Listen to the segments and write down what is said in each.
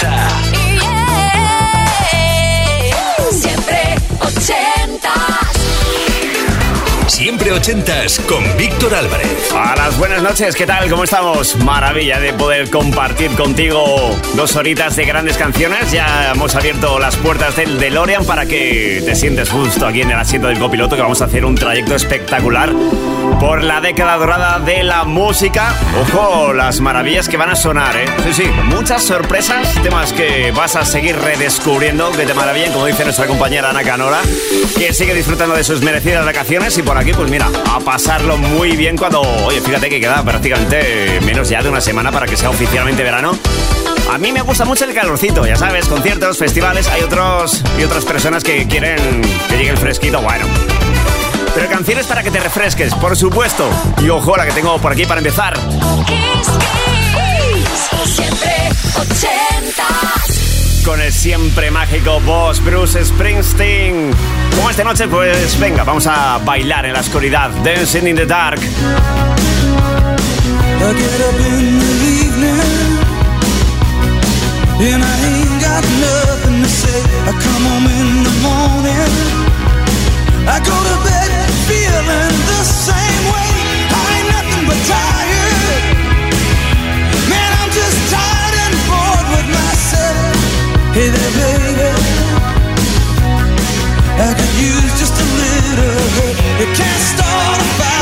80. Siempre 80s con Víctor Álvarez. A las buenas noches, ¿qué tal? ¿Cómo estamos? Maravilla de poder compartir contigo dos horitas de grandes canciones. Ya hemos abierto las puertas del DeLorean para que te sientes justo aquí en el asiento del copiloto, que vamos a hacer un trayecto espectacular por la década dorada de la música. Ojo, las maravillas que van a sonar, ¿eh? Sí, sí, muchas sorpresas, temas que vas a seguir redescubriendo, que te maravillan, como dice nuestra compañera Ana Canora, que sigue disfrutando de sus merecidas vacaciones y por aquí, pues mira, a pasarlo muy bien cuando, oye, fíjate que queda prácticamente menos ya de una semana para que sea oficialmente verano. A mí me gusta mucho el calorcito, ya sabes, conciertos, festivales, hay otros y otras personas que quieren que llegue el fresquito, bueno. Pero canciones para que te refresques, por supuesto. Y ojo, la que tengo por aquí para empezar. Kiss, Kiss. Siempre 80. Con el siempre mágico boss Bruce Springsteen. Como esta noche, pues venga, vamos a bailar en la oscuridad. Dancing in the dark. I go to bed feeling the same way I ain't nothing but tired I could use just a little help You can't start a fire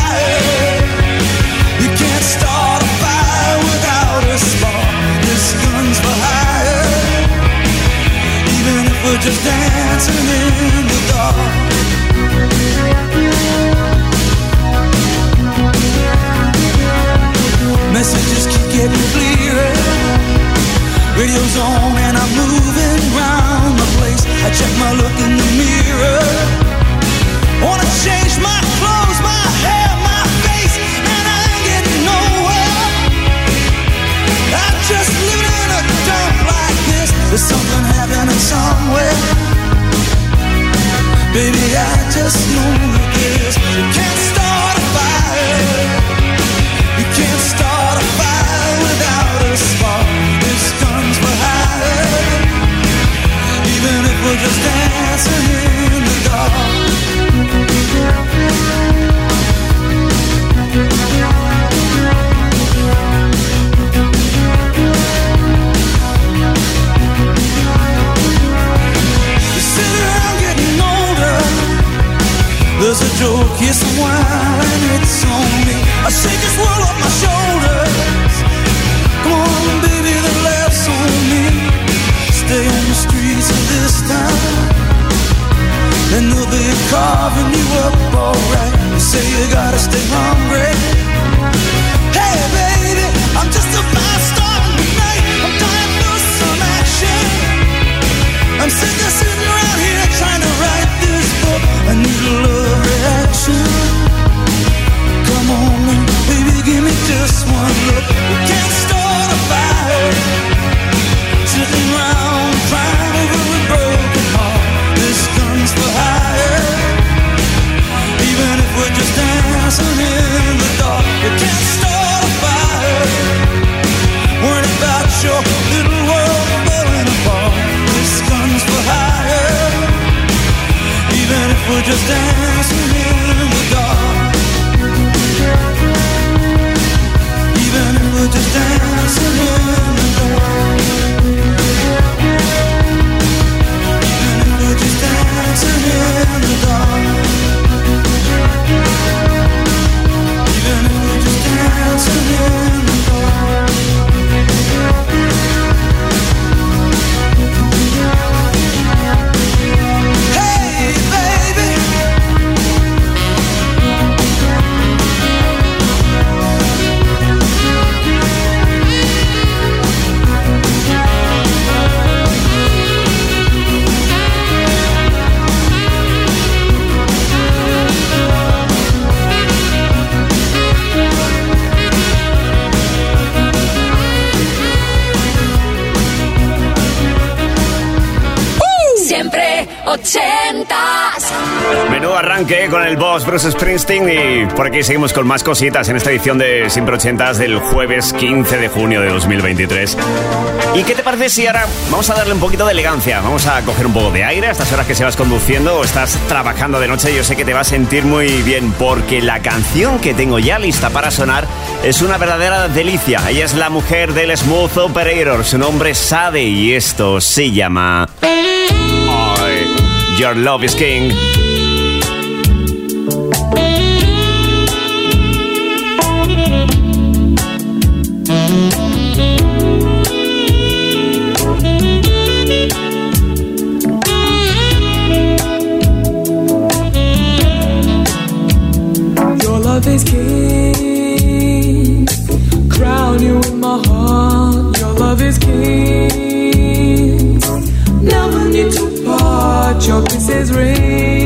Por aquí seguimos con más cositas en esta edición de Sin Prochentas del jueves 15 de junio de 2023. ¿Y qué te parece si ahora vamos a darle un poquito de elegancia? Vamos a coger un poco de aire a estas horas que se vas conduciendo o estás trabajando de noche. Yo sé que te va a sentir muy bien porque la canción que tengo ya lista para sonar es una verdadera delicia. Ella es la mujer del Smooth Operator. Su nombre es Sade y esto se llama... Your Love is King. your kisses ring.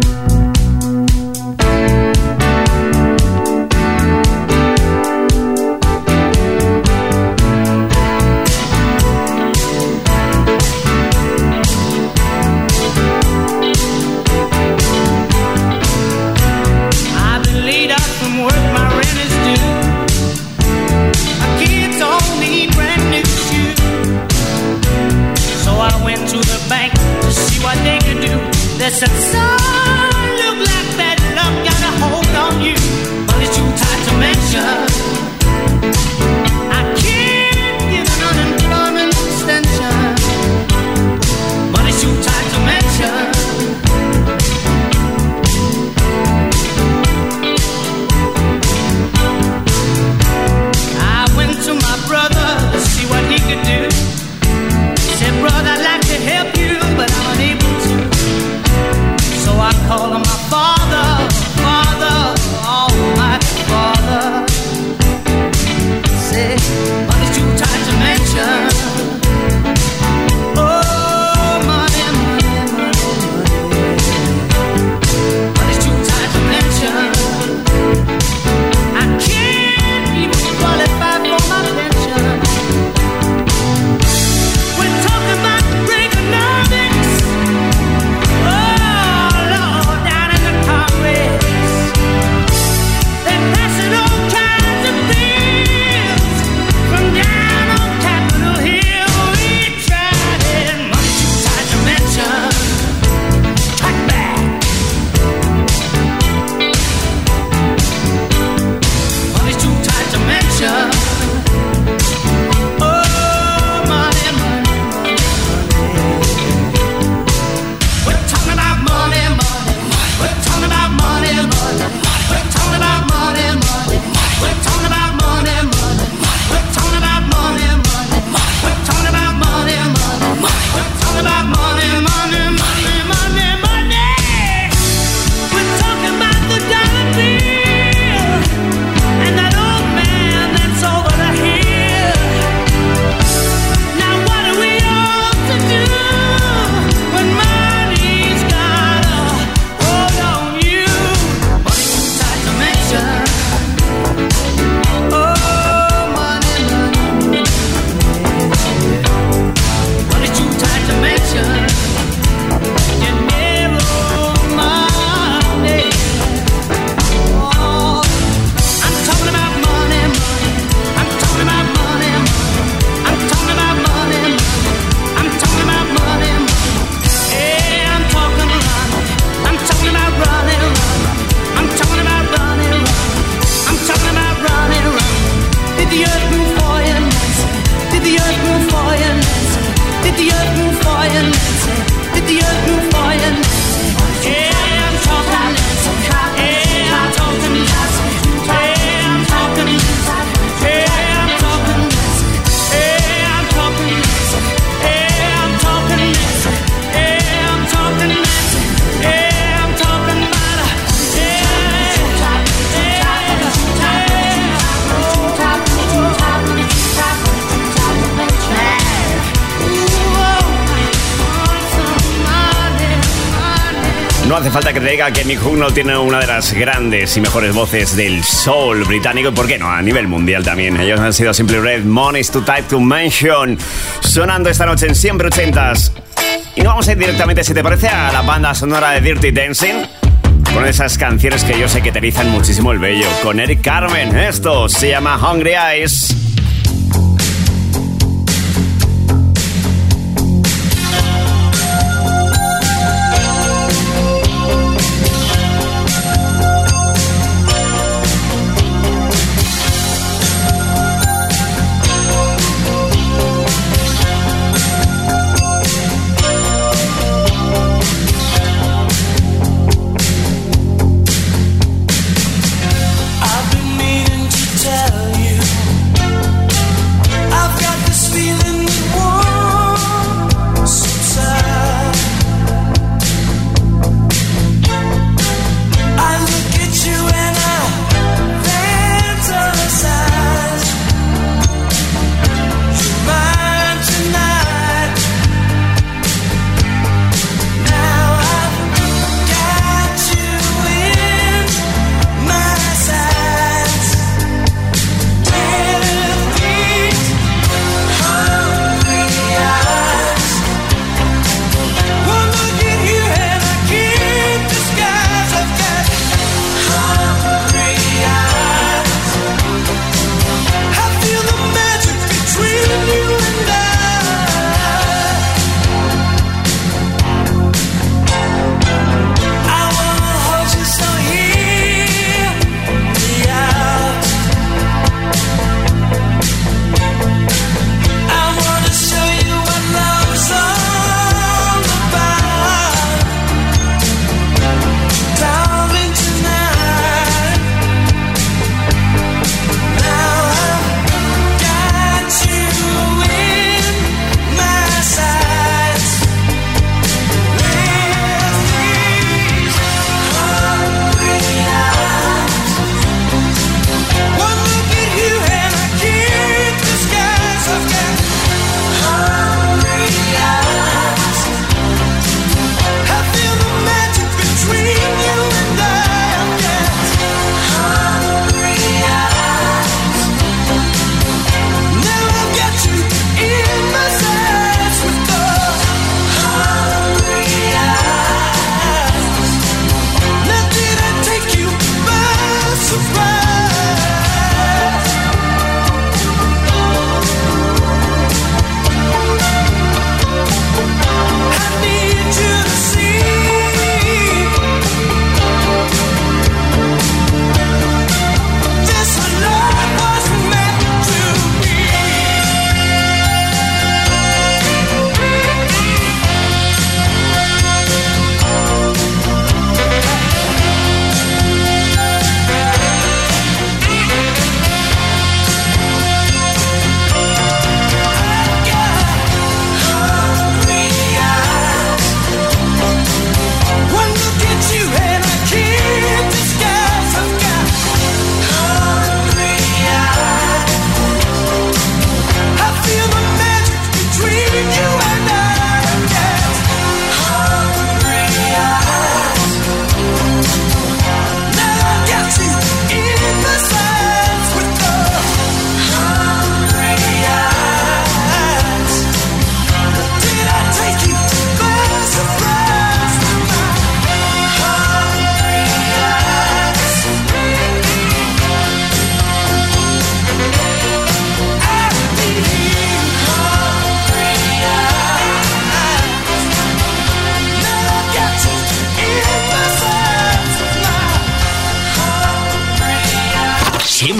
agrega que Nick Hucknall tiene una de las grandes y mejores voces del soul británico y, por qué no, a nivel mundial también. Ellos han sido Simple Red, Money's to Type to Mention, sonando esta noche en Siempre Ochentas. Y no vamos a ir directamente, si te parece, a la banda sonora de Dirty Dancing con esas canciones que yo sé que te erizan muchísimo el vello. Con Eric Carmen, esto se llama Hungry Eyes.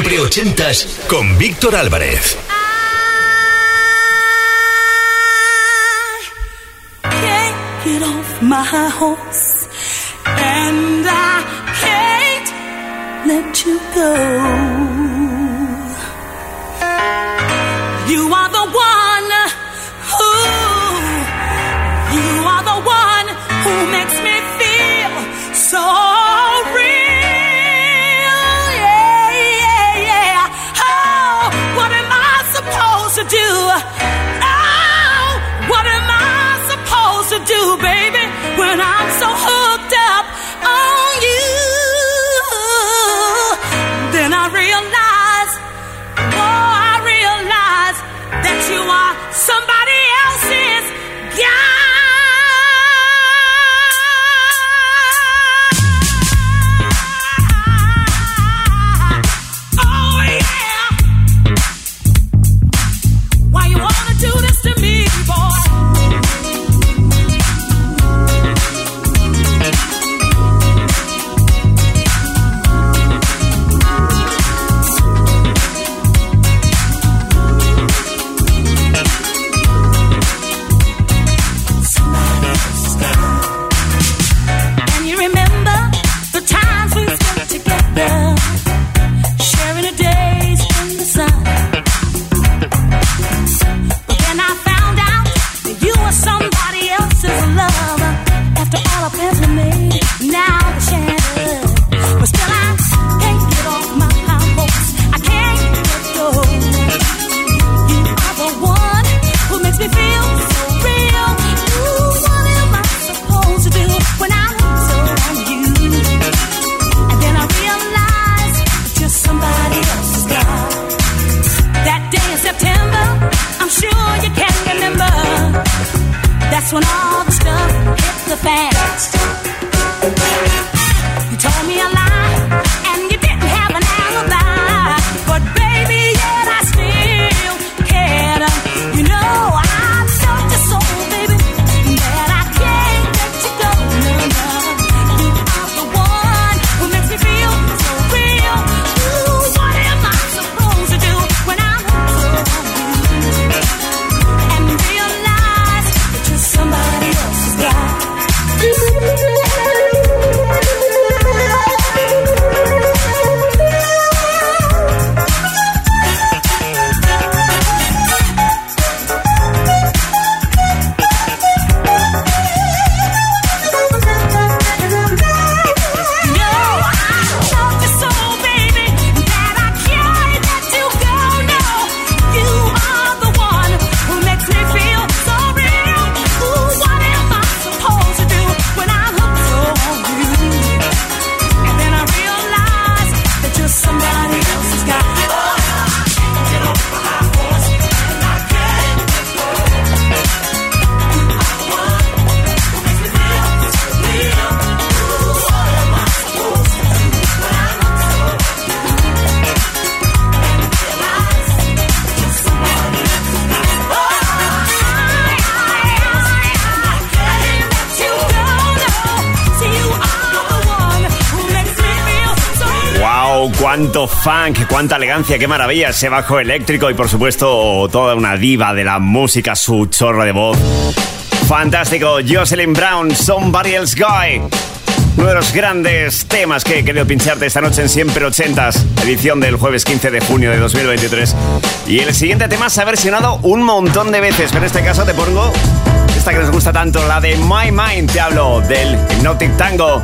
Siempre ochentas con Víctor Álvarez. And I can't let you go. You are the one. you, baby. ¡Cuánto funk! ¡Cuánta elegancia! ¡Qué maravilla! Ese bajo eléctrico y por supuesto toda una diva de la música, su chorro de voz. Fantástico, Jocelyn Brown, Somebody Else Guy. Uno de los grandes temas que he querido pincharte esta noche en Siempre Ochentas, edición del jueves 15 de junio de 2023. Y el siguiente tema se ha versionado un montón de veces, pero en este caso te pongo esta que nos gusta tanto, la de My Mind. Te hablo del Hypnotic Tango.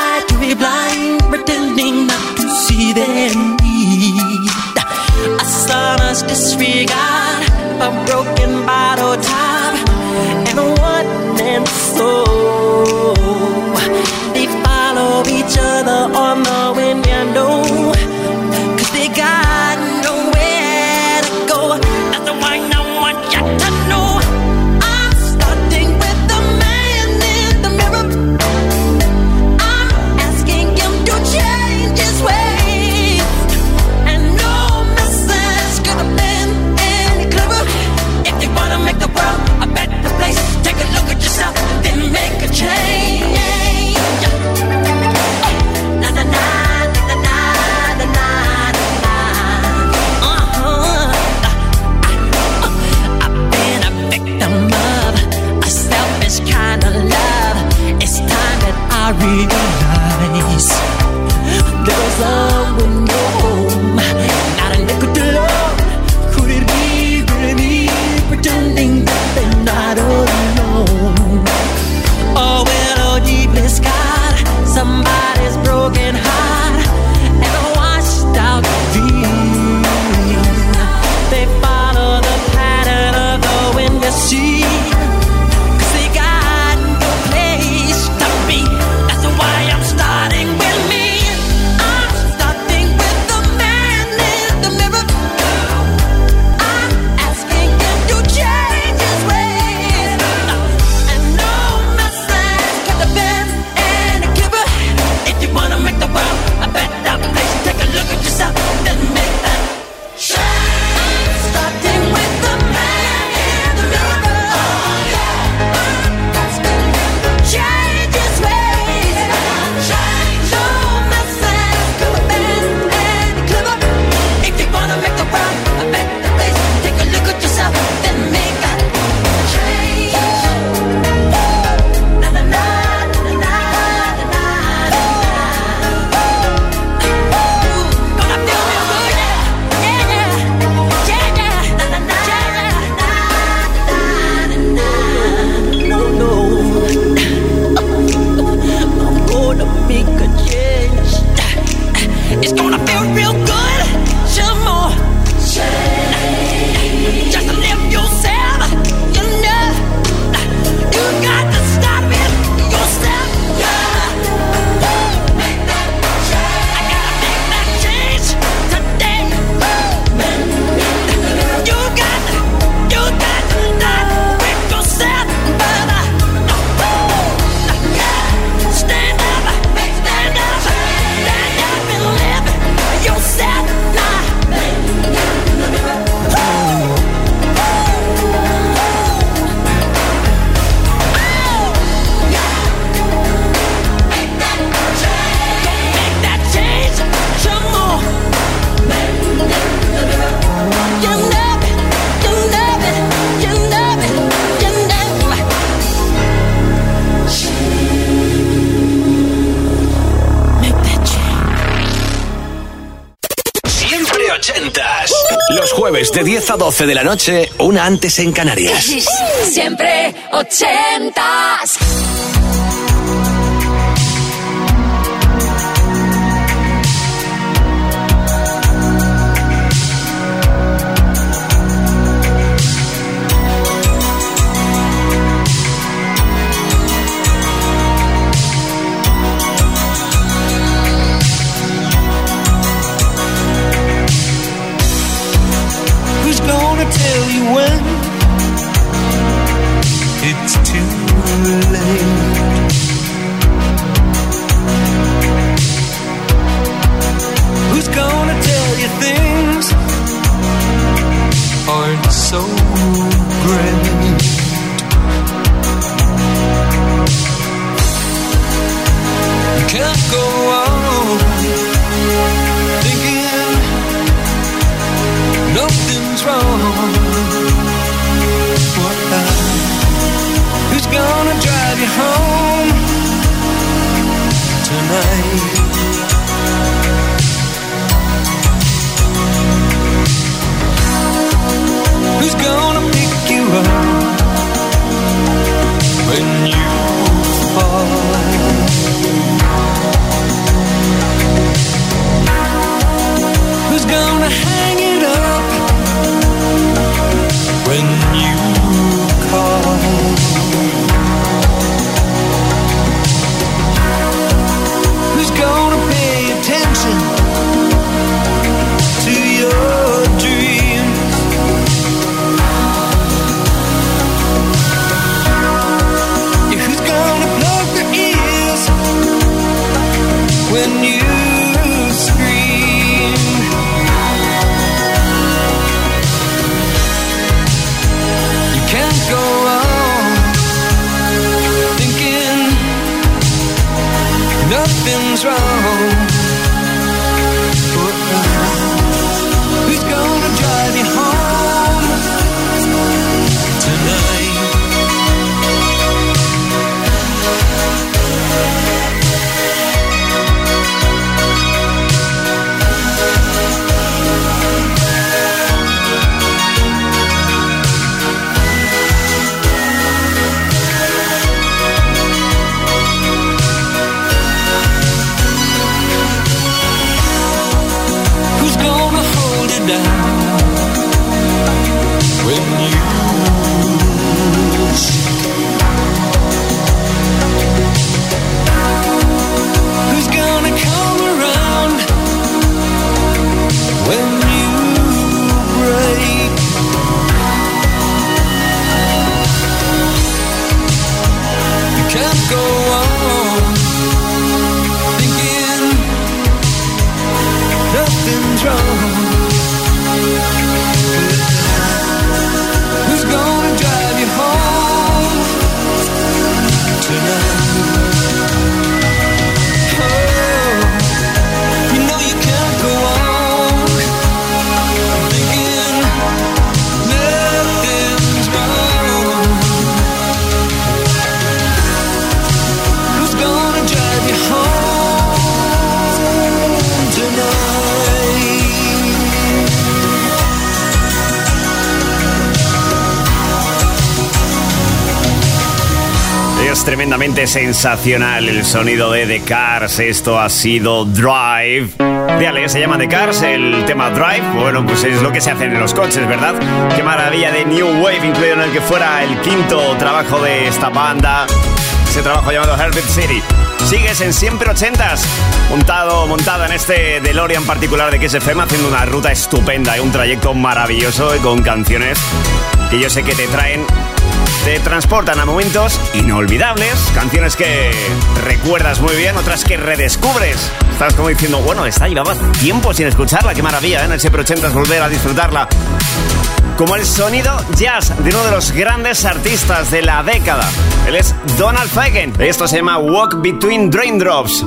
be blind, pretending not to see their need. A sonorous disregard a broken bottle top and a one man soul. de la noche, una antes en Canarias. Siempre ochentas. Sensacional el sonido de The Cars. Esto ha sido Drive. Fíjale, se llama The Cars, el tema Drive. Bueno, pues es lo que se hace en los coches, ¿verdad? Qué maravilla de New Wave, incluido en el que fuera el quinto trabajo de esta banda. Ese trabajo llamado Herbert City. Sigues en siempre ochentas, montado, montada en este DeLorean particular de XFM, haciendo una ruta estupenda y un trayecto maravilloso con canciones que yo sé que te traen te transportan a momentos inolvidables, canciones que recuerdas muy bien, otras que redescubres. Estás como diciendo, bueno, esta llevaba tiempo sin escucharla, qué maravilla, ¿eh? en el Siempre 80 volver a disfrutarla. Como el sonido jazz de uno de los grandes artistas de la década. Él es Donald Fagen. Esto se llama Walk Between Raindrops.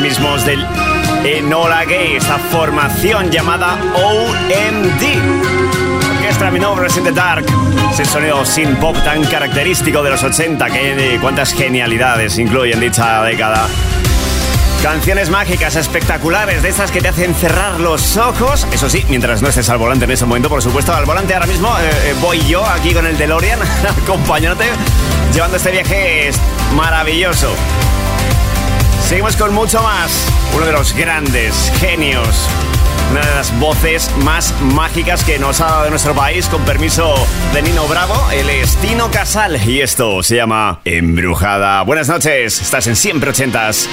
Mismos del Enola Gay, esta formación llamada OMD. Orquestra Mi Nombre in the Dark, ese sonido sin pop tan característico de los 80, que cuántas genialidades incluye en dicha década. Canciones mágicas, espectaculares, de esas que te hacen cerrar los ojos. Eso sí, mientras no estés al volante en ese momento, por supuesto. Al volante ahora mismo eh, eh, voy yo aquí con el DeLorean, acompañándote, llevando este viaje maravilloso. Seguimos con mucho más. Uno de los grandes genios. Una de las voces más mágicas que nos ha dado nuestro país, con permiso de Nino Bravo, el Estino Casal. Y esto se llama Embrujada. Buenas noches, estás en Siempre Ochentas.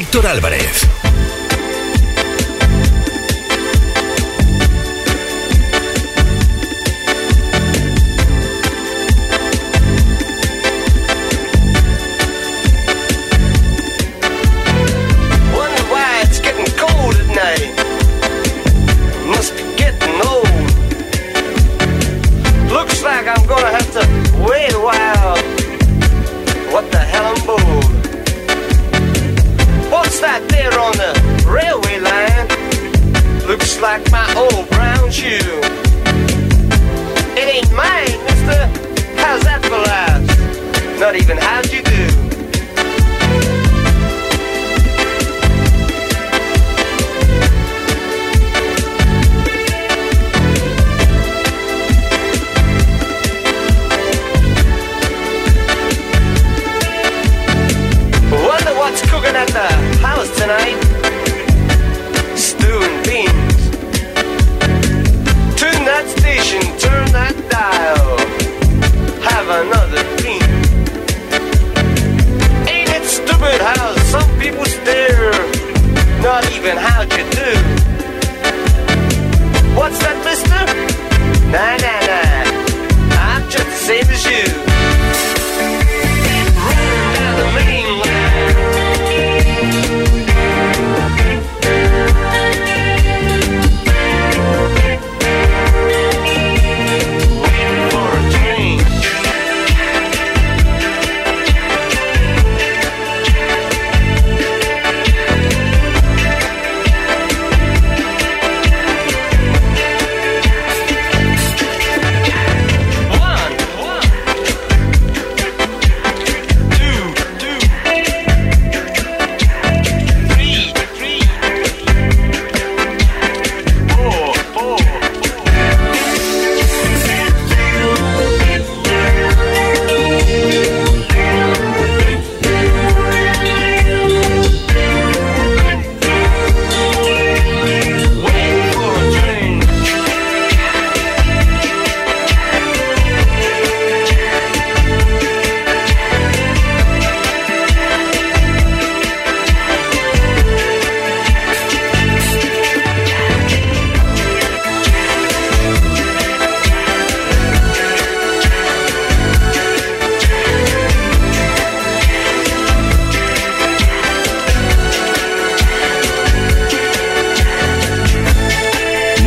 Víctor Álvarez.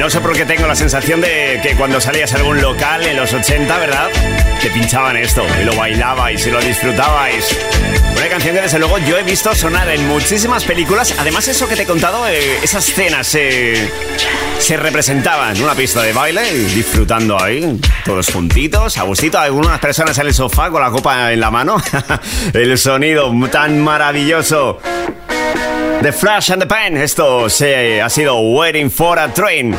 No sé por qué tengo la sensación de que cuando salías a algún local en los 80, ¿verdad? Te pinchaban esto y lo bailabais y lo disfrutabais. Una canción que desde luego yo he visto sonar en muchísimas películas. Además, eso que te he contado, eh, esas escenas eh, se representaban en una pista de baile, disfrutando ahí, todos juntitos, a gustito, algunas personas en el sofá con la copa en la mano. el sonido tan maravilloso. The Flash and the Pen. Esto se ha sido Waiting for a Train.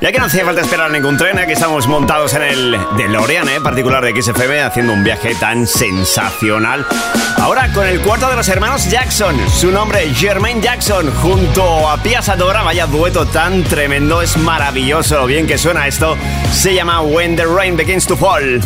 Ya que no hacía falta esperar ningún tren, aquí estamos montados en el DeLorean, ¿eh? particular de XFM, haciendo un viaje tan sensacional. Ahora con el cuarto de los hermanos Jackson, su nombre Jermaine Jackson, junto a Pia Sadora, vaya dueto tan tremendo, es maravilloso lo bien que suena esto. Se llama When the Rain Begins to Fall.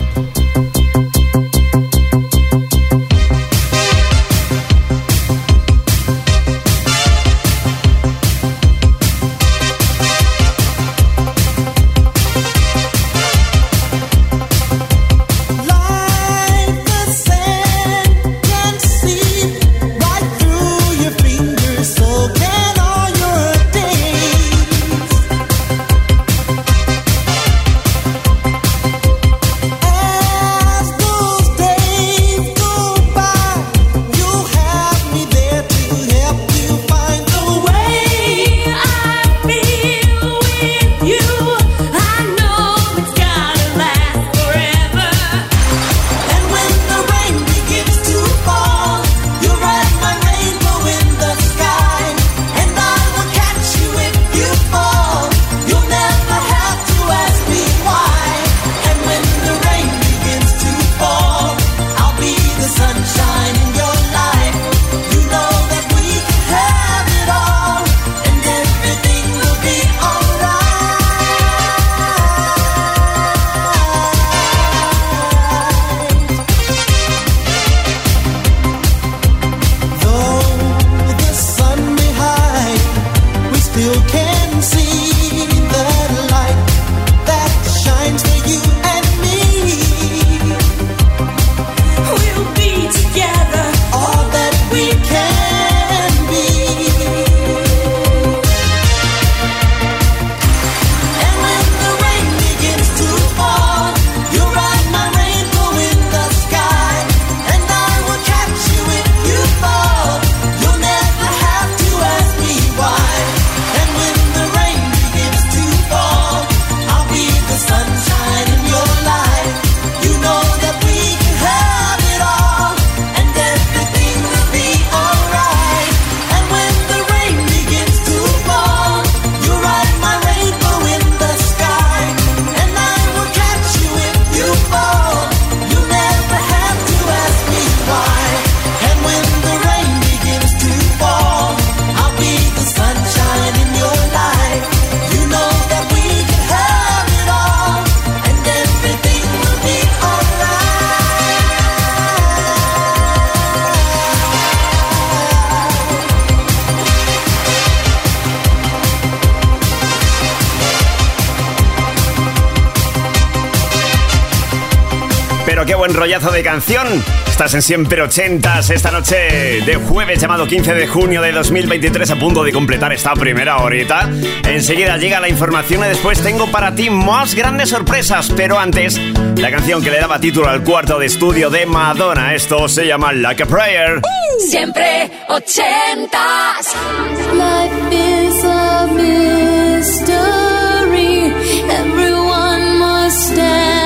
qué buen rollazo de canción. Estás en siempre ochentas esta noche de jueves llamado 15 de junio de 2023 a punto de completar esta primera horita. Enseguida llega la información y después tengo para ti más grandes sorpresas, pero antes la canción que le daba título al cuarto de estudio de Madonna. Esto se llama Like a Prayer. Siempre ochentas. Life is a mystery. Everyone must stand.